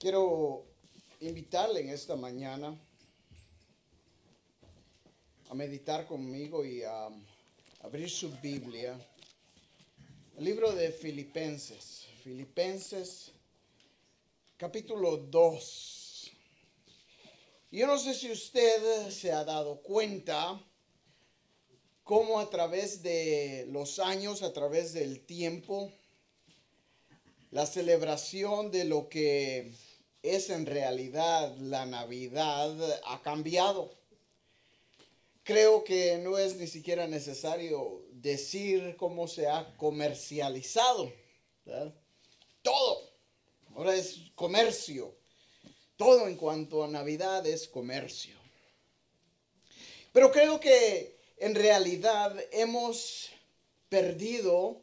Quiero invitarle en esta mañana a meditar conmigo y a abrir su Biblia. El libro de Filipenses. Filipenses capítulo 2. Yo no sé si usted se ha dado cuenta cómo a través de los años, a través del tiempo, la celebración de lo que es en realidad la Navidad ha cambiado. Creo que no es ni siquiera necesario decir cómo se ha comercializado. Todo. Ahora es comercio. Todo en cuanto a Navidad es comercio. Pero creo que en realidad hemos perdido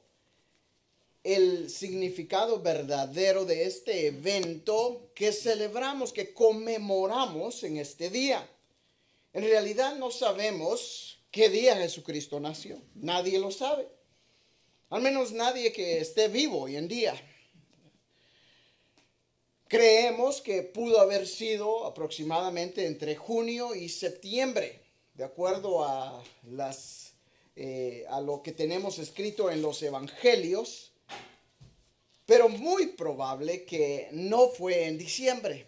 el significado verdadero de este evento que celebramos, que conmemoramos en este día. En realidad no sabemos qué día Jesucristo nació. Nadie lo sabe. Al menos nadie que esté vivo hoy en día. Creemos que pudo haber sido aproximadamente entre junio y septiembre, de acuerdo a, eh, a lo que tenemos escrito en los evangelios pero muy probable que no fue en diciembre.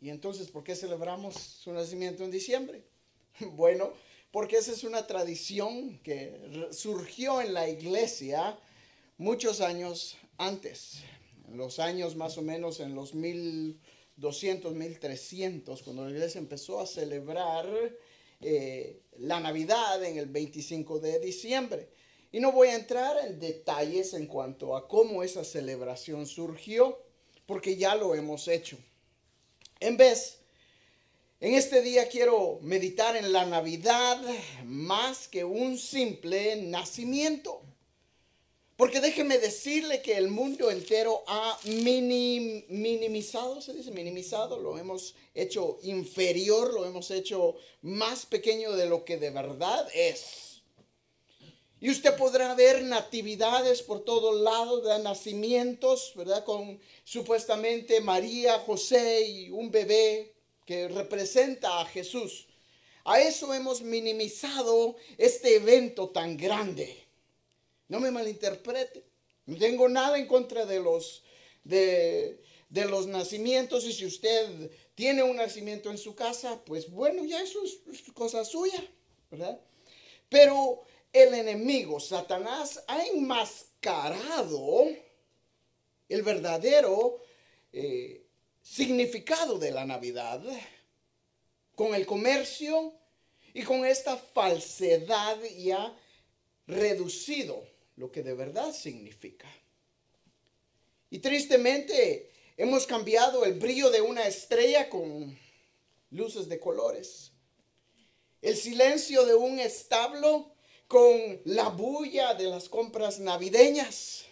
Y entonces, ¿por qué celebramos su nacimiento en diciembre? Bueno, porque esa es una tradición que surgió en la iglesia muchos años antes, en los años más o menos en los 1200, 1300, cuando la iglesia empezó a celebrar eh, la Navidad en el 25 de diciembre. Y no voy a entrar en detalles en cuanto a cómo esa celebración surgió, porque ya lo hemos hecho. En vez, en este día quiero meditar en la Navidad más que un simple nacimiento. Porque déjeme decirle que el mundo entero ha minimizado, se dice minimizado, lo hemos hecho inferior, lo hemos hecho más pequeño de lo que de verdad es. Y usted podrá ver natividades por todos lados, de nacimientos, ¿verdad? Con supuestamente María, José y un bebé que representa a Jesús. A eso hemos minimizado este evento tan grande. No me malinterprete. No tengo nada en contra de los, de, de los nacimientos y si usted tiene un nacimiento en su casa, pues bueno, ya eso es cosa suya, ¿verdad? Pero el enemigo, Satanás, ha enmascarado el verdadero eh, significado de la Navidad con el comercio y con esta falsedad y ha reducido lo que de verdad significa. Y tristemente hemos cambiado el brillo de una estrella con luces de colores. El silencio de un establo con la bulla de las compras navideñas,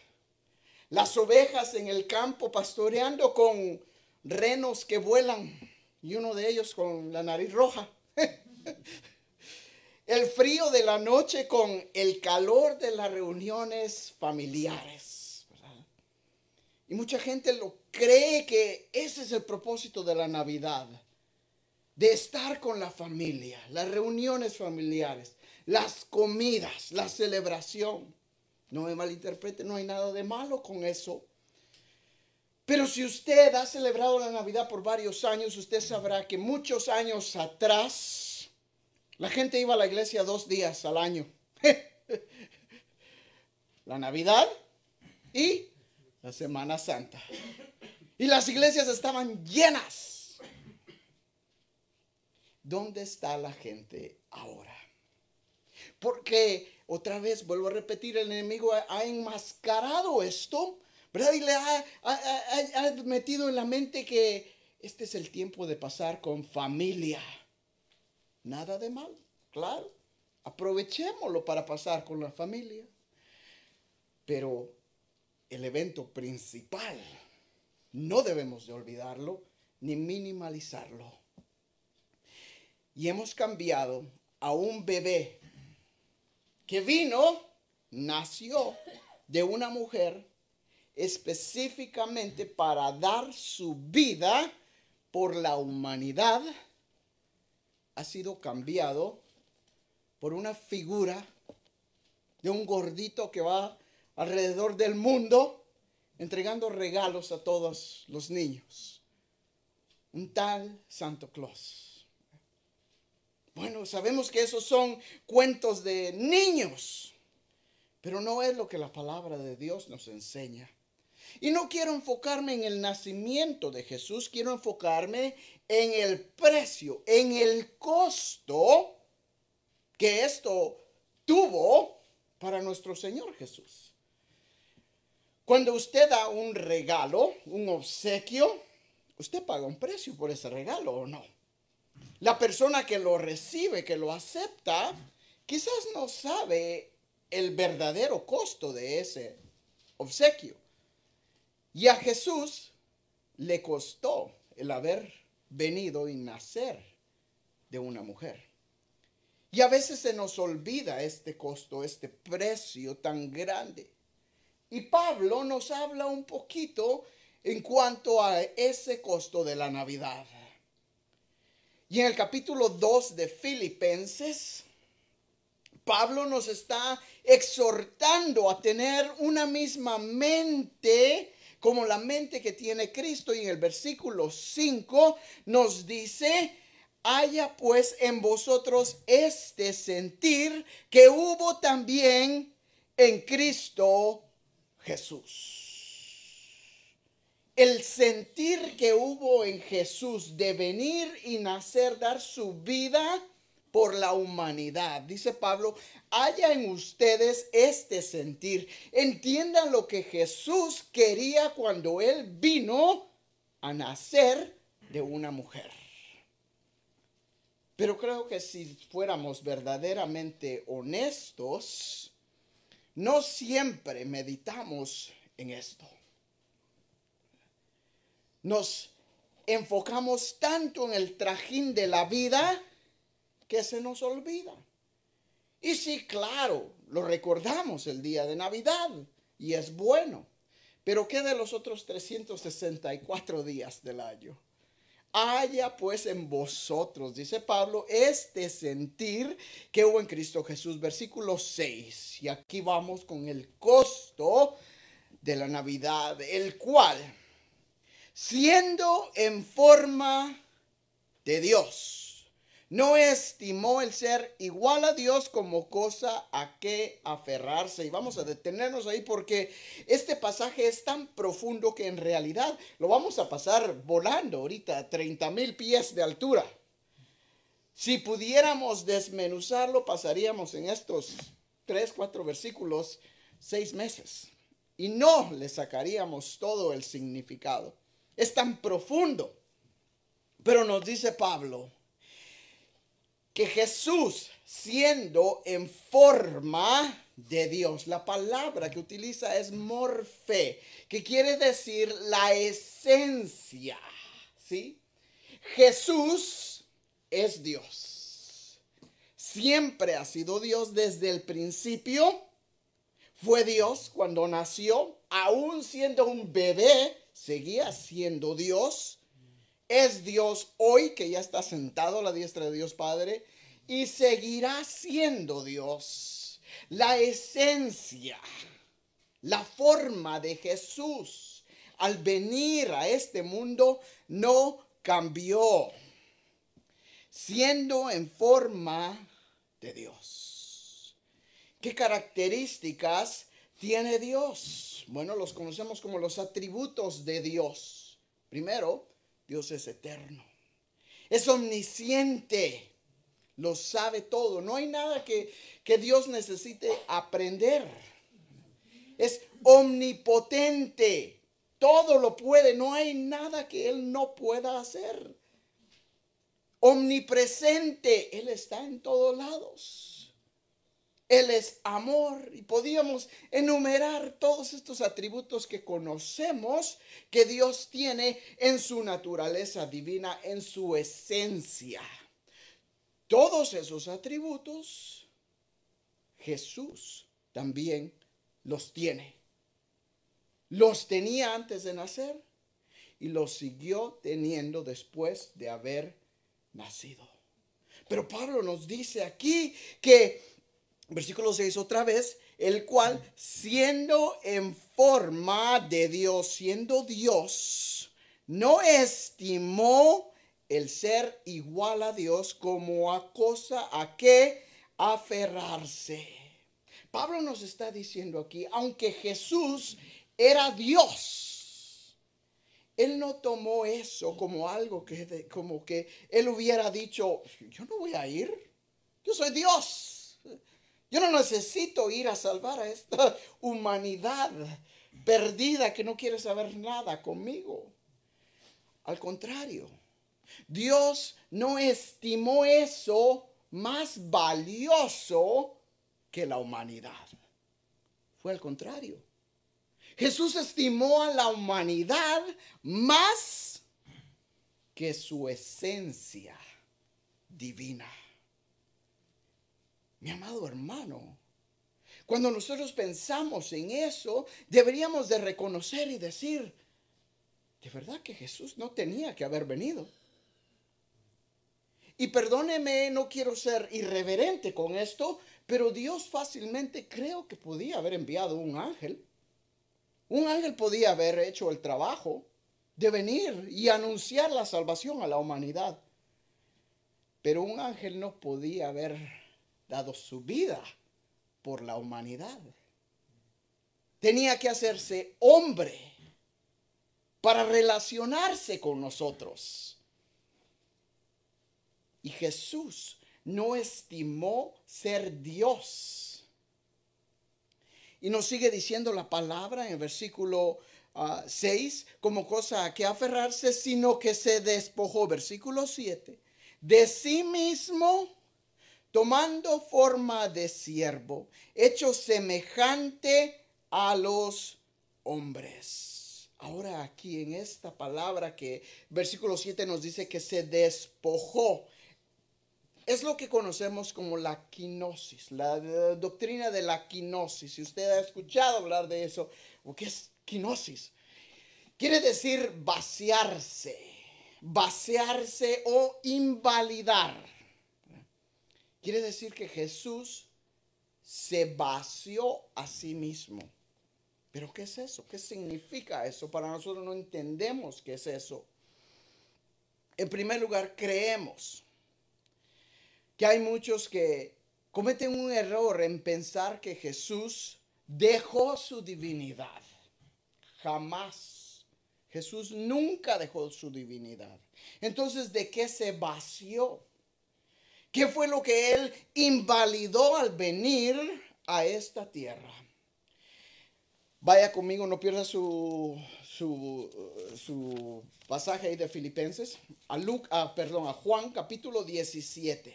las ovejas en el campo pastoreando con renos que vuelan y uno de ellos con la nariz roja. el frío de la noche con el calor de las reuniones familiares. Y mucha gente lo cree que ese es el propósito de la Navidad, de estar con la familia, las reuniones familiares las comidas, la celebración. No me malinterprete, no hay nada de malo con eso. Pero si usted ha celebrado la Navidad por varios años, usted sabrá que muchos años atrás la gente iba a la iglesia dos días al año. la Navidad y la Semana Santa. Y las iglesias estaban llenas. ¿Dónde está la gente ahora? Porque otra vez, vuelvo a repetir, el enemigo ha, enmascarado esto, ¿verdad? Y le ha, metido en la mente que este es el tiempo de pasar con familia. Nada de mal, claro. Aprovechémoslo para pasar con la familia. Pero el evento principal, no debemos de olvidarlo ni minimalizarlo. Y hemos cambiado a un bebé que vino, nació de una mujer específicamente para dar su vida por la humanidad, ha sido cambiado por una figura de un gordito que va alrededor del mundo entregando regalos a todos los niños. Un tal Santo Claus. Bueno, sabemos que esos son cuentos de niños, pero no es lo que la palabra de Dios nos enseña. Y no quiero enfocarme en el nacimiento de Jesús, quiero enfocarme en el precio, en el costo que esto tuvo para nuestro Señor Jesús. Cuando usted da un regalo, un obsequio, usted paga un precio por ese regalo o no. La persona que lo recibe, que lo acepta, quizás no sabe el verdadero costo de ese obsequio. Y a Jesús le costó el haber venido y nacer de una mujer. Y a veces se nos olvida este costo, este precio tan grande. Y Pablo nos habla un poquito en cuanto a ese costo de la Navidad. Y en el capítulo 2 de Filipenses, Pablo nos está exhortando a tener una misma mente como la mente que tiene Cristo. Y en el versículo 5 nos dice, haya pues en vosotros este sentir que hubo también en Cristo Jesús. El sentir que hubo en Jesús de venir y nacer, dar su vida por la humanidad. Dice Pablo, haya en ustedes este sentir. Entiendan lo que Jesús quería cuando Él vino a nacer de una mujer. Pero creo que si fuéramos verdaderamente honestos, no siempre meditamos en esto. Nos enfocamos tanto en el trajín de la vida que se nos olvida. Y sí, claro, lo recordamos el día de Navidad y es bueno. Pero ¿qué de los otros 364 días del año? Haya pues en vosotros, dice Pablo, este sentir que hubo en Cristo Jesús. Versículo 6. Y aquí vamos con el costo de la Navidad, el cual, siendo en forma de Dios, no estimó el ser igual a Dios como cosa a que aferrarse. Y vamos a detenernos ahí porque este pasaje es tan profundo que en realidad lo vamos a pasar volando ahorita a 30 mil pies de altura. Si pudiéramos desmenuzarlo, pasaríamos en estos tres, cuatro versículos seis meses. Y no le sacaríamos todo el significado. Es tan profundo. Pero nos dice Pablo, que Jesús, siendo en forma de Dios, la palabra que utiliza es morfe, que quiere decir la esencia, ¿sí? Jesús es Dios. Siempre ha sido Dios desde el principio. Fue Dios cuando nació, aún siendo un bebé, seguía siendo Dios es Dios hoy que ya está sentado a la diestra de Dios Padre y seguirá siendo Dios. La esencia, la forma de Jesús al venir a este mundo no cambió, siendo en forma de Dios. ¿Qué características tiene Dios? Bueno, los conocemos como los atributos de Dios. Primero, Dios es eterno. Es omnisciente. Lo sabe todo. No hay nada que, que Dios necesite aprender. Es omnipotente. Todo lo puede. No hay nada que Él no pueda hacer. Omnipresente. Él está en todos lados. Él es amor y podíamos enumerar todos estos atributos que conocemos que Dios tiene en su naturaleza divina, en su esencia. Todos esos atributos Jesús también los tiene. Los tenía antes de nacer y los siguió teniendo después de haber nacido. Pero Pablo nos dice aquí que, versículo 6 otra vez, el cual siendo en forma de Dios, siendo Dios, no estimó el ser igual a Dios como a cosa a que aferrarse. Pablo nos está diciendo aquí, aunque Jesús era Dios, él no tomó eso como algo que, como que él hubiera dicho, yo no voy a ir, yo soy Dios. Yo no necesito ir a salvar a esta humanidad perdida que no quiere saber nada conmigo. Al contrario, Dios no estimó eso más valioso que la humanidad. Fue al contrario. Jesús estimó a la humanidad más que su esencia divina. Mi amado hermano, cuando nosotros pensamos en eso, deberíamos de reconocer y decir, de verdad que Jesús no tenía que haber venido. Y perdóneme, no quiero ser irreverente con esto, pero Dios fácilmente creo que podía haber enviado un ángel. Un ángel podía haber hecho el trabajo de venir y anunciar la salvación a la humanidad. Pero un ángel no podía haber dado su vida por la humanidad. Tenía que hacerse hombre para relacionarse con nosotros. Y Jesús no estimó ser Dios. Y nos sigue diciendo la palabra en el versículo 6 ah, como cosa a que aferrarse, sino que se despojó, versículo 7, de sí mismo, tomando forma de siervo, hecho semejante a los hombres. Ahora aquí en esta palabra que versículo 7 nos dice que se despojó es lo que conocemos como la quinosis, la, doctrina de la quinosis. Si usted ha escuchado hablar de eso, ¿qué es quinosis? Quiere decir vaciarse, vaciarse o invalidar. Quiere decir que Jesús se vació a sí mismo. Pero ¿qué es eso? ¿Qué significa eso? Para nosotros no entendemos qué es eso. En primer lugar, creemos que hay muchos que cometen un error en pensar que Jesús dejó su divinidad. Jamás. Jesús nunca dejó su divinidad. Entonces, ¿de qué se vació? ¿Qué fue lo que él invalidó al venir a esta tierra? Vaya conmigo, no pierda su, su, pasaje ahí de Filipenses, a, Luke, perdón, a Juan capítulo 17.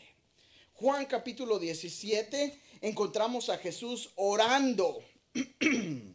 Juan capítulo 17 encontramos a Jesús orando.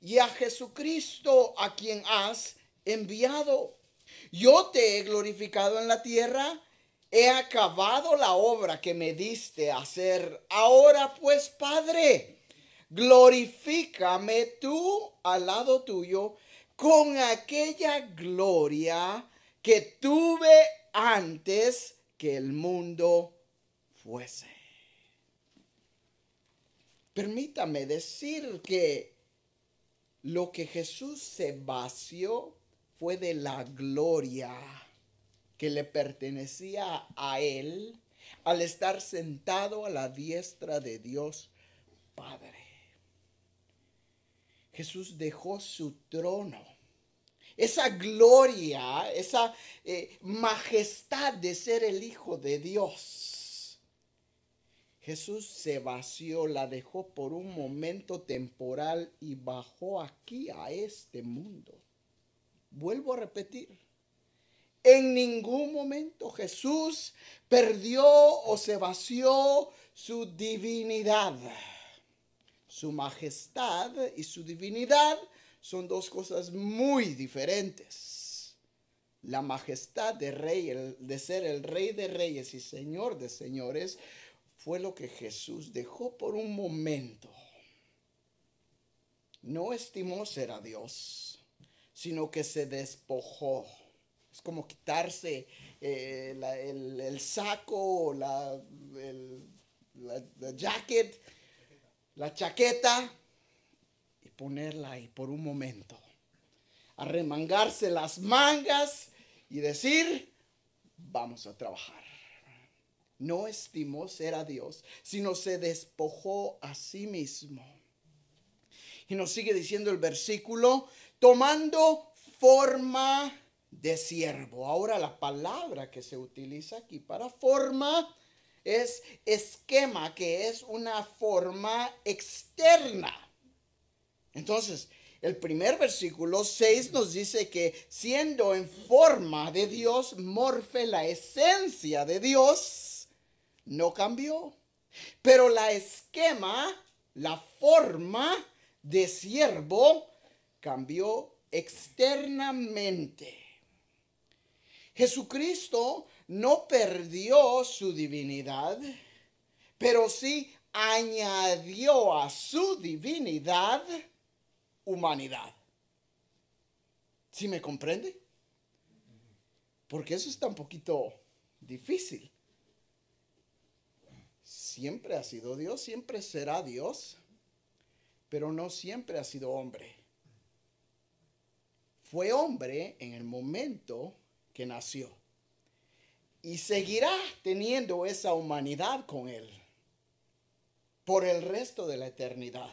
y a Jesucristo a quien has enviado. Yo te he glorificado en la tierra, he acabado la obra que me diste hacer. Ahora pues, Padre, glorifícame tú al lado tuyo con aquella gloria que tuve antes que el mundo fuese. Permítame decir que lo que Jesús se vació fue de la gloria que le pertenecía a él al estar sentado a la diestra de Dios Padre. Jesús dejó su trono esa gloria, esa eh, majestad de ser el Hijo de Dios. Jesús se vació, la dejó por un momento temporal y bajó aquí a este mundo. Vuelvo a repetir, en ningún momento Jesús perdió o se vació su divinidad. Su majestad y su divinidad son dos cosas muy diferentes. La majestad de rey, de ser el rey de reyes y señor de señores, fue lo que Jesús dejó por un momento. No estimó ser a Dios, sino que se despojó. Es como quitarse eh, el, saco, la, la jacket, la chaqueta y ponerla ahí por un momento. Arremangarse las mangas y decir, vamos a trabajar. No estimó ser a Dios, sino se despojó a sí mismo. Y nos sigue diciendo el versículo, tomando forma de siervo. Ahora la palabra que se utiliza aquí para forma es esquema, que es una forma externa. Entonces, el primer versículo 6 nos dice que siendo en forma de Dios, morfe la esencia de Dios, no cambió. Pero la esquema, la forma de siervo, cambió externamente. Jesucristo no perdió su divinidad, pero sí añadió a su divinidad humanidad. ¿Sí me comprende? Porque eso está un poquito difícil. Siempre ha sido Dios, siempre será Dios, pero no siempre ha sido hombre. Fue hombre en el momento que nació y seguirá teniendo esa humanidad con Él por el resto de la eternidad.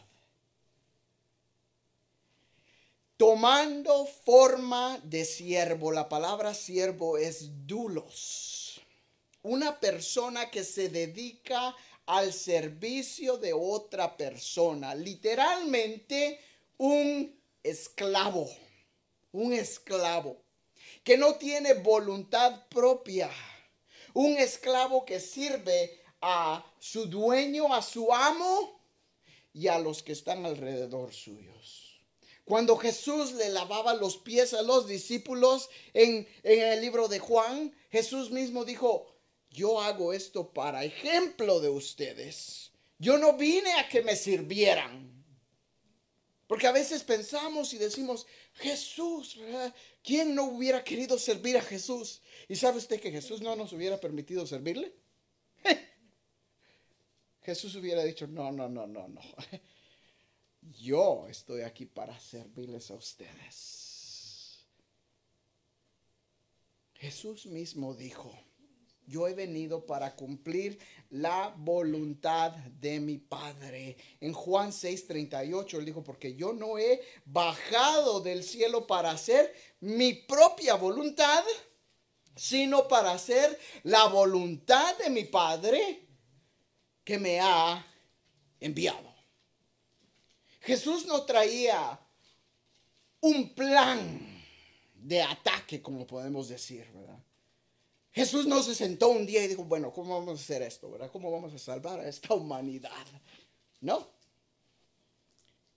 Tomando forma de siervo, la palabra siervo es dulos, una persona que se dedica al servicio de otra persona, literalmente un esclavo, un esclavo que no tiene voluntad propia un esclavo que sirve a su dueño, a su amo y a los que están alrededor suyos. Cuando Jesús le lavaba los pies a los discípulos en, en el libro de Juan, Jesús mismo dijo, yo hago esto para ejemplo de ustedes. Yo no vine a que me sirvieran. Porque a veces pensamos y decimos, Jesús, ¿quién no hubiera querido servir a Jesús? ¿Y sabe usted que Jesús no nos hubiera permitido servirle? Jesús hubiera dicho, no, no, no, no, no. Yo estoy aquí para servirles a ustedes. Jesús mismo dijo, yo he venido para cumplir la voluntad de mi Padre. En Juan 6:38 él dijo, porque yo no he bajado del cielo para hacer mi propia voluntad, sino para hacer la voluntad de mi Padre que me ha enviado. Jesús no traía un plan de ataque, como podemos decir, ¿verdad? Jesús no se sentó un día y dijo, bueno, ¿cómo vamos a hacer esto? ¿verdad? ¿Cómo vamos a salvar a esta humanidad? No.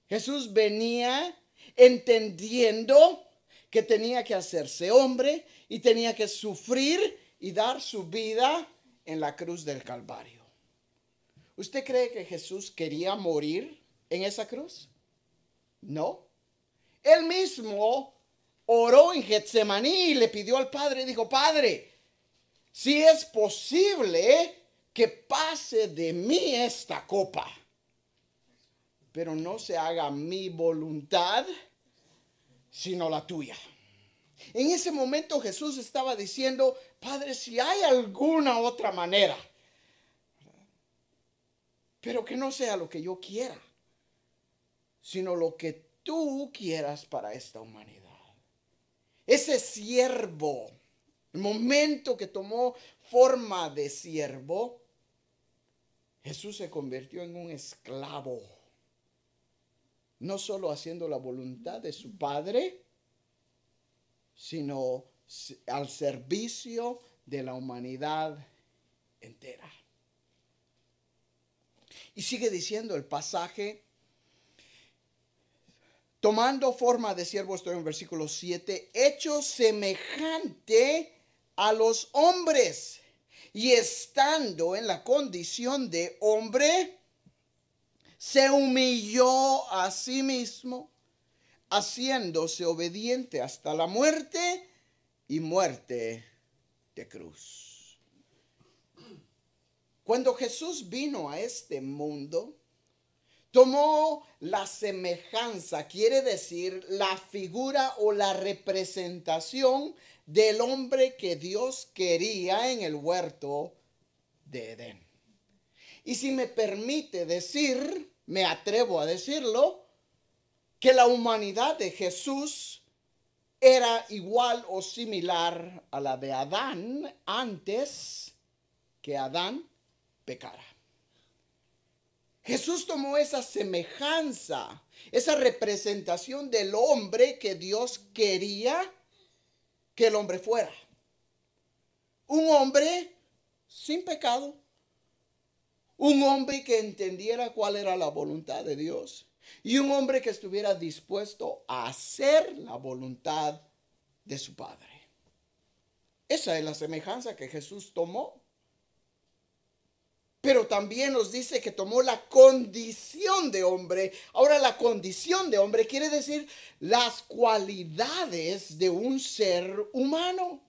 Jesús venía entendiendo que tenía que hacerse hombre y tenía que sufrir y dar su vida en la cruz del Calvario. ¿Usted cree que Jesús quería morir en esa cruz? No. Él mismo oró en Getsemaní y le pidió al Padre, dijo, Padre, si es posible que pase de mí esta copa, pero no se haga mi voluntad, sino la tuya. En ese momento Jesús estaba diciendo, Padre, si hay alguna otra manera, pero que no sea lo que yo quiera, sino lo que tú quieras para esta humanidad. Ese siervo el momento que tomó forma de siervo, Jesús se convirtió en un esclavo, no solo haciendo la voluntad de su Padre, sino al servicio de la humanidad entera. Y sigue diciendo el pasaje, tomando forma de siervo, estoy en versículo 7, hecho semejante a los hombres y estando en la condición de hombre, se humilló a sí mismo, haciéndose obediente hasta la muerte y muerte de cruz. Cuando Jesús vino a este mundo, tomó la semejanza, quiere decir la figura o la representación del hombre que Dios quería en el huerto de Edén. Y si me permite decir, me atrevo a decirlo, que la humanidad de Jesús era igual o similar a la de Adán antes que Adán pecara. Jesús tomó esa semejanza, esa representación del hombre que Dios quería que el hombre fuera. Un hombre sin pecado. Un hombre que entendiera cuál era la voluntad de Dios. Y un hombre que estuviera dispuesto a hacer la voluntad de su Padre. Esa es la semejanza que Jesús tomó. Pero también nos dice que tomó la condición de hombre. Ahora la condición de hombre quiere decir las cualidades de un ser humano.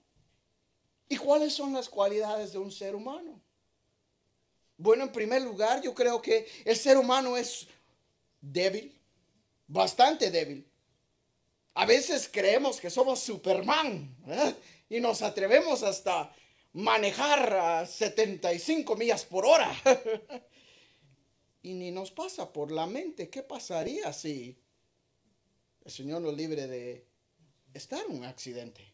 ¿Y cuáles son las cualidades de un ser humano? Bueno, en primer lugar, yo creo que el ser humano es débil, bastante débil. A veces creemos que somos Superman y nos atrevemos hasta manejar a 75 millas por hora. y ni nos pasa por la mente qué pasaría si el Señor nos libre de estar en un accidente.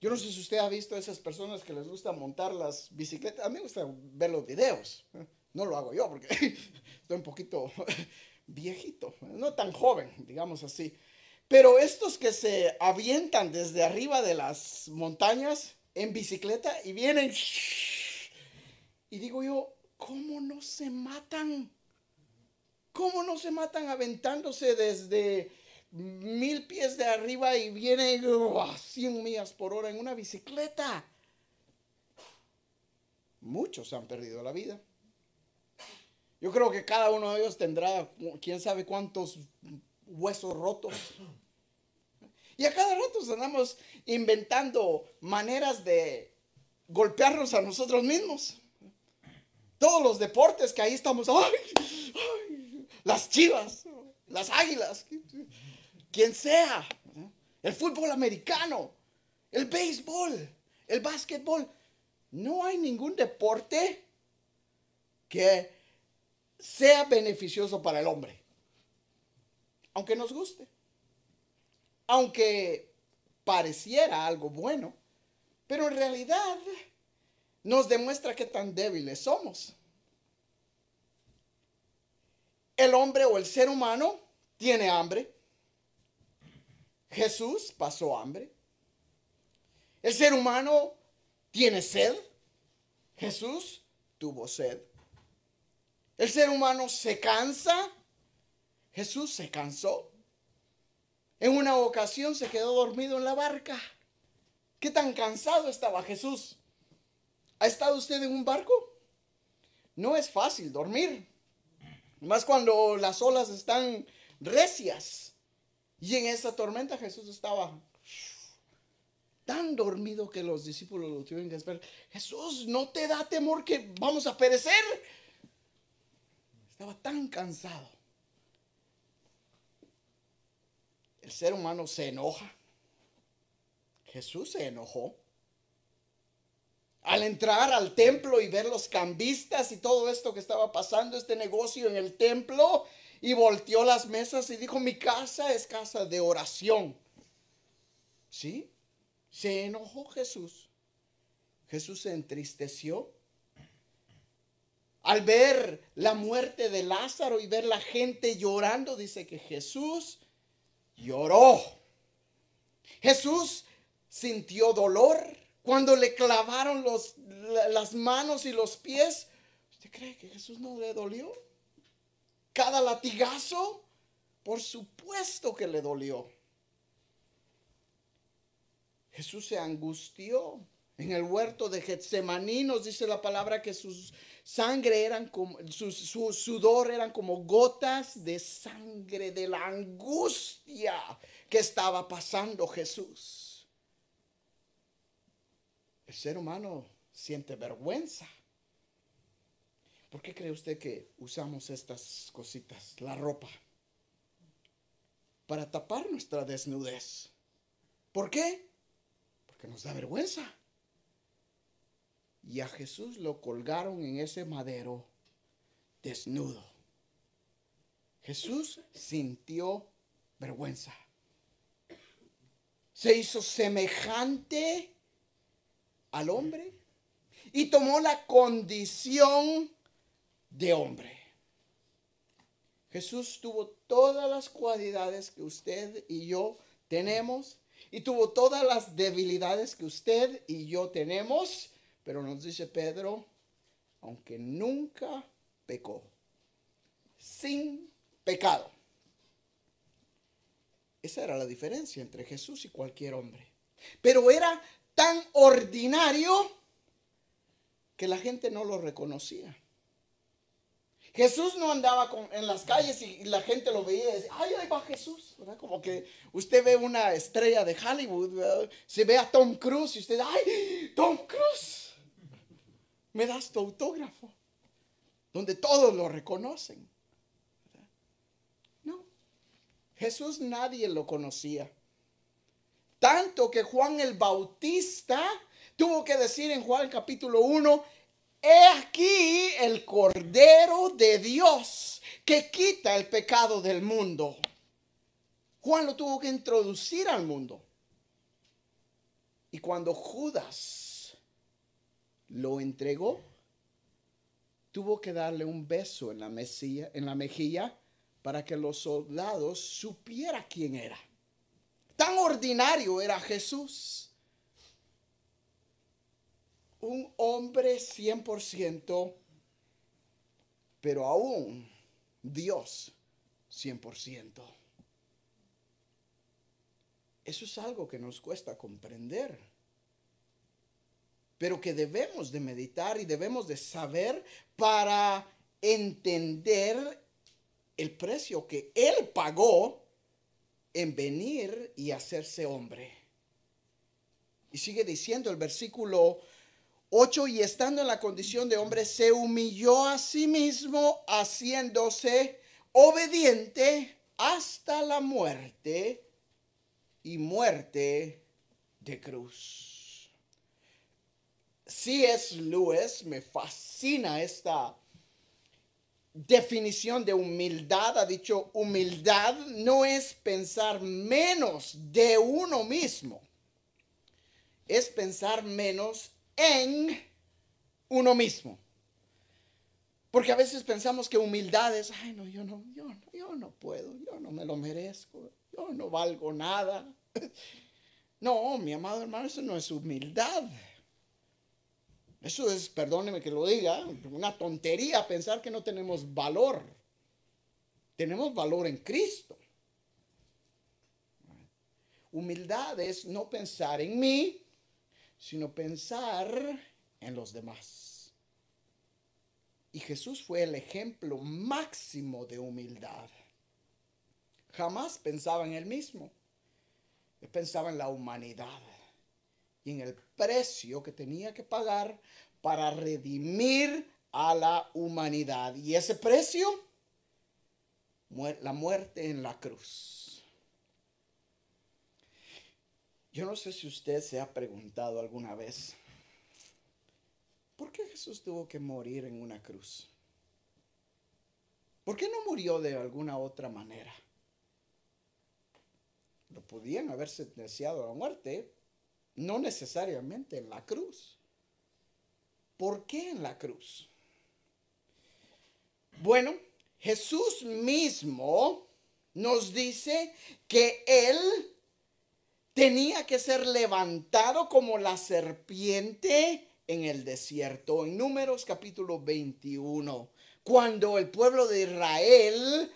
Yo no sé si usted ha visto a esas personas que les gusta montar las bicicletas. A mí me gusta ver los videos. No lo hago yo porque estoy un poquito viejito, no tan joven, digamos así. Pero estos que se avientan desde arriba de las montañas en bicicleta y vienen... Y digo yo, ¿cómo no se matan? ¿Cómo no se matan aventándose desde mil pies de arriba y vienen a 100 millas por hora en una bicicleta? Muchos han perdido la vida. Yo creo que cada uno de ellos tendrá quién sabe cuántos huesos rotos. Y a cada rato andamos inventando maneras de golpearnos a nosotros mismos. Todos los deportes que ahí estamos, las chivas, las águilas, quien sea, el fútbol americano, el béisbol, el básquetbol. No hay ningún deporte que sea beneficioso para el hombre aunque nos guste, aunque pareciera algo bueno, pero en realidad nos demuestra qué tan débiles somos. El hombre o el ser humano tiene hambre. Jesús pasó hambre. El ser humano tiene sed. Jesús tuvo sed. El ser humano se cansa. Jesús se cansó. En una ocasión se quedó dormido en la barca. ¿Qué tan cansado estaba Jesús? ¿Ha estado usted en un barco? No es fácil dormir. Más cuando las olas están recias. Y en esa tormenta Jesús estaba tan dormido que los discípulos lo tuvieron que esperar. Jesús, ¿no te da temor que vamos a perecer? Estaba tan cansado. El ser humano se enoja. Jesús se enojó. Al entrar al templo y ver los cambistas y todo esto que estaba pasando, este negocio en el templo, y volteó las mesas y dijo, mi casa es casa de oración. ¿Sí? Se enojó Jesús. Jesús se entristeció. Al ver la muerte de Lázaro y ver la gente llorando, dice que Jesús lloró. Jesús sintió dolor cuando le clavaron los, las manos y los pies. ¿Usted cree que Jesús no le dolió? Cada latigazo, por supuesto que le dolió. Jesús se angustió. En el huerto de Getsemaní nos dice la palabra que su sangre eran como, su, su sudor eran como gotas de sangre de la angustia que estaba pasando Jesús. El ser humano siente vergüenza. ¿Por qué cree usted que usamos estas cositas, la ropa? Para tapar nuestra desnudez. ¿Por qué? Porque nos da vergüenza. Y a Jesús lo colgaron en ese madero desnudo. Jesús sintió vergüenza. Se hizo semejante al hombre y tomó la condición de hombre. Jesús tuvo todas las cualidades que usted y yo tenemos y tuvo todas las debilidades que usted y yo tenemos pero nos dice Pedro, aunque nunca pecó, sin pecado. Esa era la diferencia entre Jesús y cualquier hombre. Pero era tan ordinario que la gente no lo reconocía. Jesús no andaba en las calles y, la gente lo veía y decía, ay, ahí va Jesús. Como que usted ve una estrella de Hollywood, se ve a Tom Cruise y usted, ay, Tom Cruise me das tu autógrafo, donde todos lo reconocen. No, Jesús nadie lo conocía. Tanto que Juan el Bautista tuvo que decir en Juan capítulo 1, he aquí el Cordero de Dios que quita el pecado del mundo. Juan lo tuvo que introducir al mundo. Y cuando Judas lo entregó, tuvo que darle un beso en la, en la mejilla para que los soldados supiera quién era. Tan ordinario era Jesús. Un hombre 100%, pero aún Dios 100%. Eso es algo que nos cuesta comprender pero que debemos de meditar y debemos de saber para entender el precio que Él pagó en venir y hacerse hombre. Y sigue diciendo el versículo 8, y estando en la condición de hombre, se humilló a sí mismo, haciéndose obediente hasta la muerte y muerte de cruz. C.S. Lewis, me fascina esta definición de humildad. Ha dicho, humildad no es pensar menos de uno mismo, es pensar menos en uno mismo. Porque a veces pensamos que humildad es, ay, no, yo no, yo no, yo no puedo, yo no me lo merezco, yo no valgo nada. No, mi amado hermano, eso no es humildad. Eso es, perdóneme que lo diga, una tontería pensar que no tenemos valor. Tenemos valor en Cristo. Humildad es no pensar en mí, sino pensar en los demás. Y Jesús fue el ejemplo máximo de humildad. Jamás pensaba en él mismo. Pensaba en la humanidad y en el precio que tenía que pagar para redimir a la humanidad. Y ese precio, la muerte en la cruz. Yo no sé si usted se ha preguntado alguna vez, ¿por qué Jesús tuvo que morir en una cruz? ¿Por qué no murió de alguna otra manera? Lo podían haber sentenciado a la muerte, no necesariamente en la cruz. ¿Por qué en la cruz? Bueno, Jesús mismo nos dice que Él tenía que ser levantado como la serpiente en el desierto. En Números capítulo 21, cuando el pueblo de Israel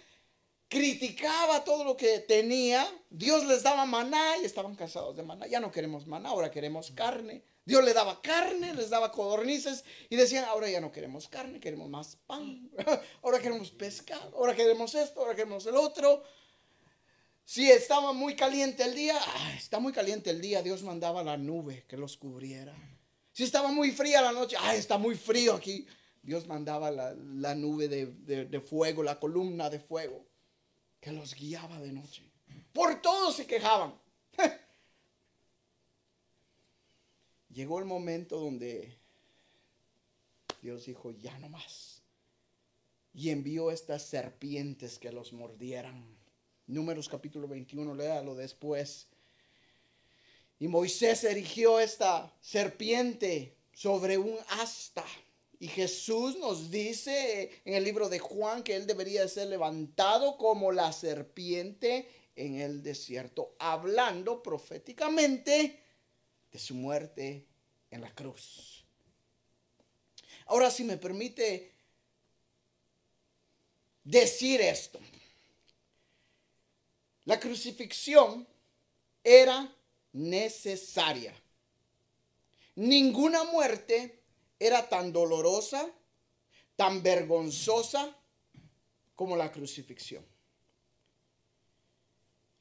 criticaba todo lo que tenía, Dios les daba maná y estaban cansados de maná. Ya no queremos maná, ahora queremos carne. Dios le daba carne, les daba codornices y decían, ahora ya no queremos carne, queremos más pan, ahora queremos pescado, ahora queremos esto, ahora queremos el otro. Si estaba muy caliente el día, ah, está muy caliente el día, Dios mandaba la nube que los cubriera. Si estaba muy fría la noche, ah, está muy frío aquí. Dios mandaba la, nube de, fuego, la columna de fuego, que los guiaba de noche. Por todo se quejaban. Llegó el momento donde Dios dijo, ya no más. Y envió estas serpientes que los mordieran. Números capítulo 21, léalo después. Y Moisés erigió esta serpiente sobre un asta. Y Jesús nos dice en el libro de Juan que él debería ser levantado como la serpiente en el desierto, hablando proféticamente de su muerte en la cruz. Ahora, si me permite decir esto, la crucifixión era necesaria. Ninguna muerte era tan dolorosa, tan vergonzosa como la crucifixión.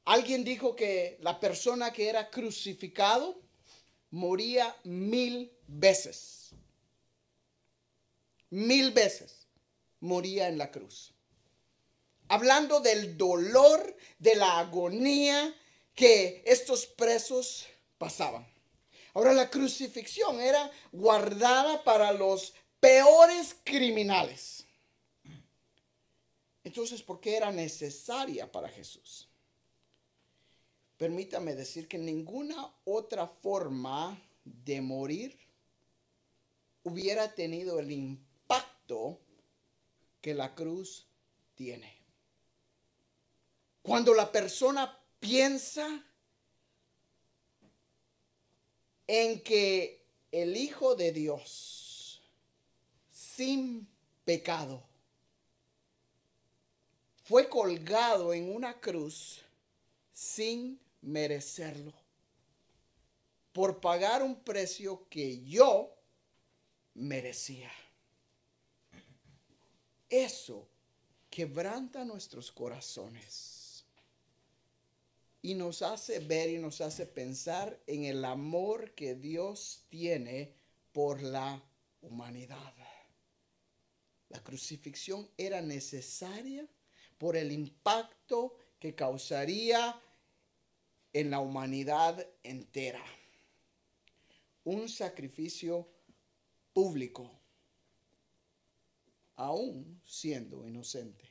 Alguien dijo que la persona que era crucificado moría mil veces. Mil veces moría en la cruz. Hablando del dolor, de la agonía que estos presos pasaban. Ahora la crucifixión era guardada para los peores criminales. Entonces, ¿por qué era necesaria para Jesús? permítame decir que ninguna otra forma de morir hubiera tenido el impacto que la cruz tiene. Cuando la persona piensa en que el Hijo de Dios, sin pecado, fue colgado en una cruz sin merecerlo. Por pagar un precio que yo merecía. Eso quebranta nuestros corazones y nos hace ver y nos hace pensar en el amor que Dios tiene por la humanidad. La crucifixión era necesaria por el impacto que causaría en la humanidad entera. Un sacrificio público, aún siendo inocente.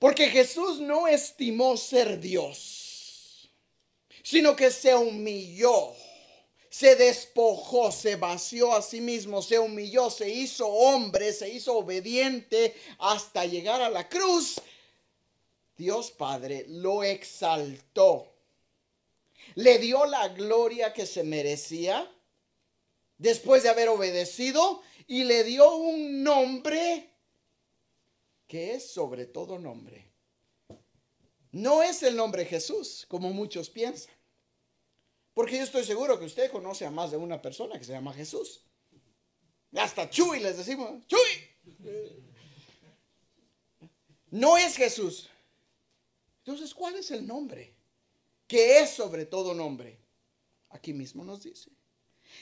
Porque Jesús no estimó ser Dios, sino que se humilló, se despojó, se vació a sí mismo, se humilló, se hizo hombre, se hizo obediente hasta llegar a la cruz. Dios Padre lo exaltó, le dio la gloria que se merecía después de haber obedecido y le dio un nombre que es sobre todo nombre. No es el nombre Jesús, como muchos piensan. Porque yo estoy seguro que usted conoce a más de una persona que se llama Jesús. Hasta Chuy les decimos, Chuy. No es Jesús. Entonces, ¿cuál es el nombre? Que es sobre todo nombre. Aquí mismo nos dice.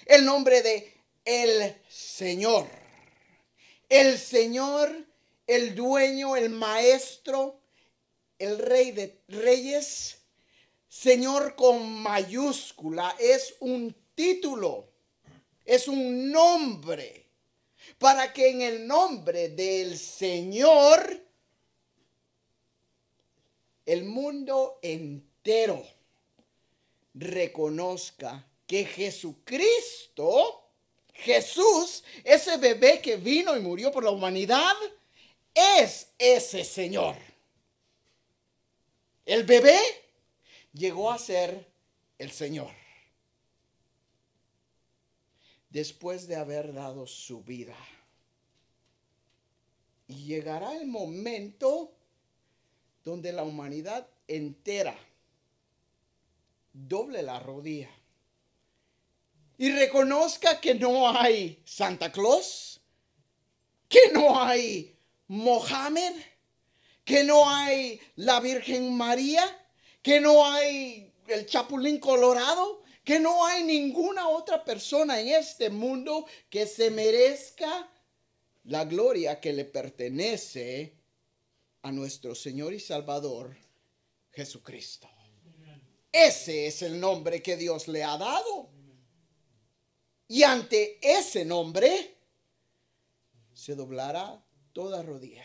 el nombre de el Señor. El Señor, el dueño, el maestro, el rey de reyes, Señor con mayúscula, es un título, es un nombre, para que en el nombre del Señor el mundo entero reconozca que Jesucristo, Jesús, ese bebé que vino y murió por la humanidad, es ese Señor. El bebé llegó a ser el Señor. Después de haber dado su vida. Y llegará el momento donde la humanidad entera doble la rodilla y reconozca que no hay Santa Claus, que no hay Mohammed, que no hay la Virgen María, que no hay el Chapulín Colorado, que no hay ninguna otra persona en este mundo que se merezca la gloria que le pertenece a nuestro Señor y Salvador Jesucristo. Ese es el nombre que Dios le ha dado. Y ante ese nombre se doblará toda rodilla.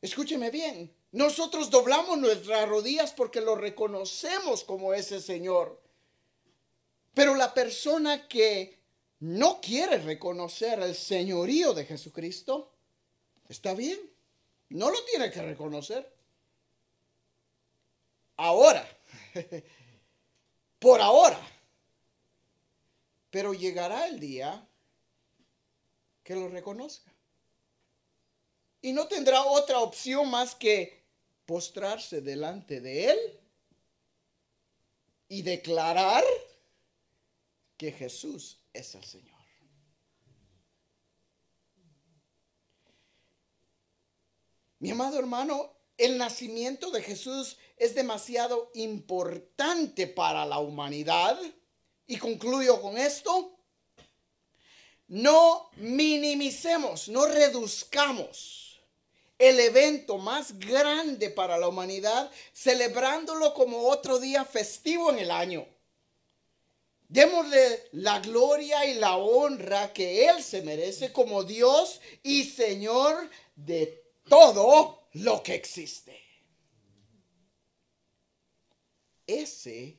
Escúcheme bien, nosotros doblamos nuestras rodillas porque lo reconocemos como ese Señor. Pero la persona que no quiere reconocer el señorío de Jesucristo, está bien, no lo tiene que reconocer. Ahora, por ahora. Pero llegará el día que lo reconozca. Y no tendrá otra opción más que postrarse delante de él y declarar que Jesús es el Señor. Mi amado hermano, el nacimiento de Jesús es demasiado importante para la humanidad. Y concluyo con esto. No minimicemos, no reduzcamos el evento más grande para la humanidad celebrándolo como otro día festivo en el año. Démosle la gloria y la honra que Él se merece como Dios y Señor de todo lo que existe. Ese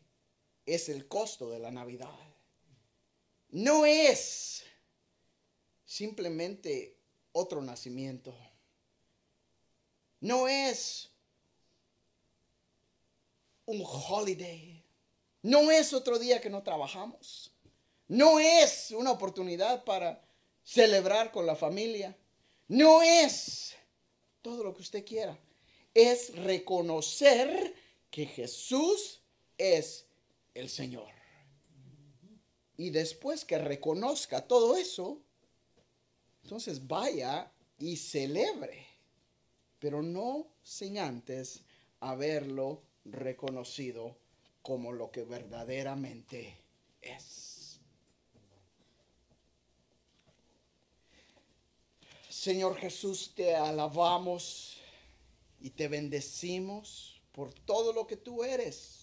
es el costo de la Navidad. No es simplemente otro nacimiento. No es un holiday. No es otro día que no trabajamos. No es una oportunidad para celebrar con la familia. No es todo lo que usted quiera. Es reconocer que Jesús es el Señor. Y después que reconozca todo eso, entonces vaya y celebre, pero no sin antes haberlo reconocido como lo que verdaderamente es. Señor Jesús, te alabamos y te bendecimos por todo lo que tú eres.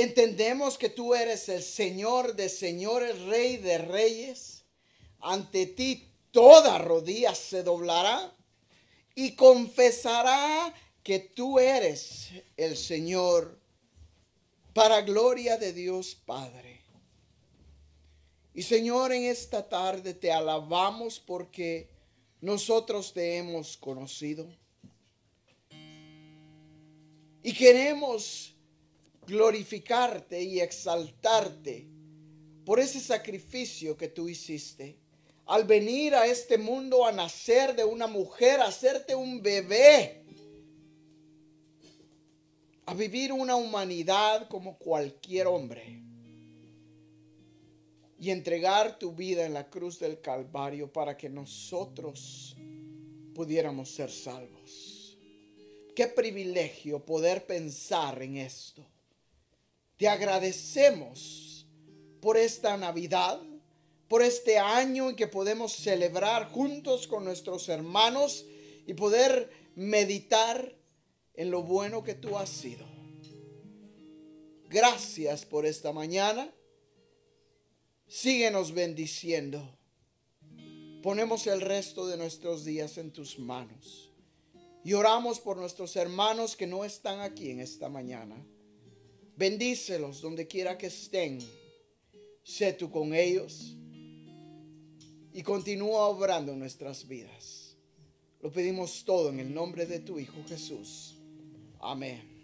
Entendemos que tú eres el Señor de señores, Rey de reyes. Ante ti toda rodilla se doblará y confesará que tú eres el Señor para gloria de Dios Padre. Y Señor, en esta tarde te alabamos porque nosotros te hemos conocido. Y queremos glorificarte y exaltarte por ese sacrificio que tú hiciste. Al venir a este mundo a nacer de una mujer, a hacerte un bebé a vivir una humanidad como cualquier hombre y entregar tu vida en la cruz del Calvario para que nosotros pudiéramos ser salvos. Qué privilegio poder pensar en esto. Te agradecemos por esta Navidad, por este año en que podemos celebrar juntos con nuestros hermanos y poder meditar en lo bueno que tú has sido. Gracias por esta mañana. Síguenos bendiciendo. Ponemos el resto de nuestros días en tus manos. Y oramos por nuestros hermanos que no están aquí en esta mañana. Bendícelos donde quiera que estén. Sé tú con ellos. Y continúa obrando en nuestras vidas. Lo pedimos todo en el nombre de tu Hijo Jesús. Amén.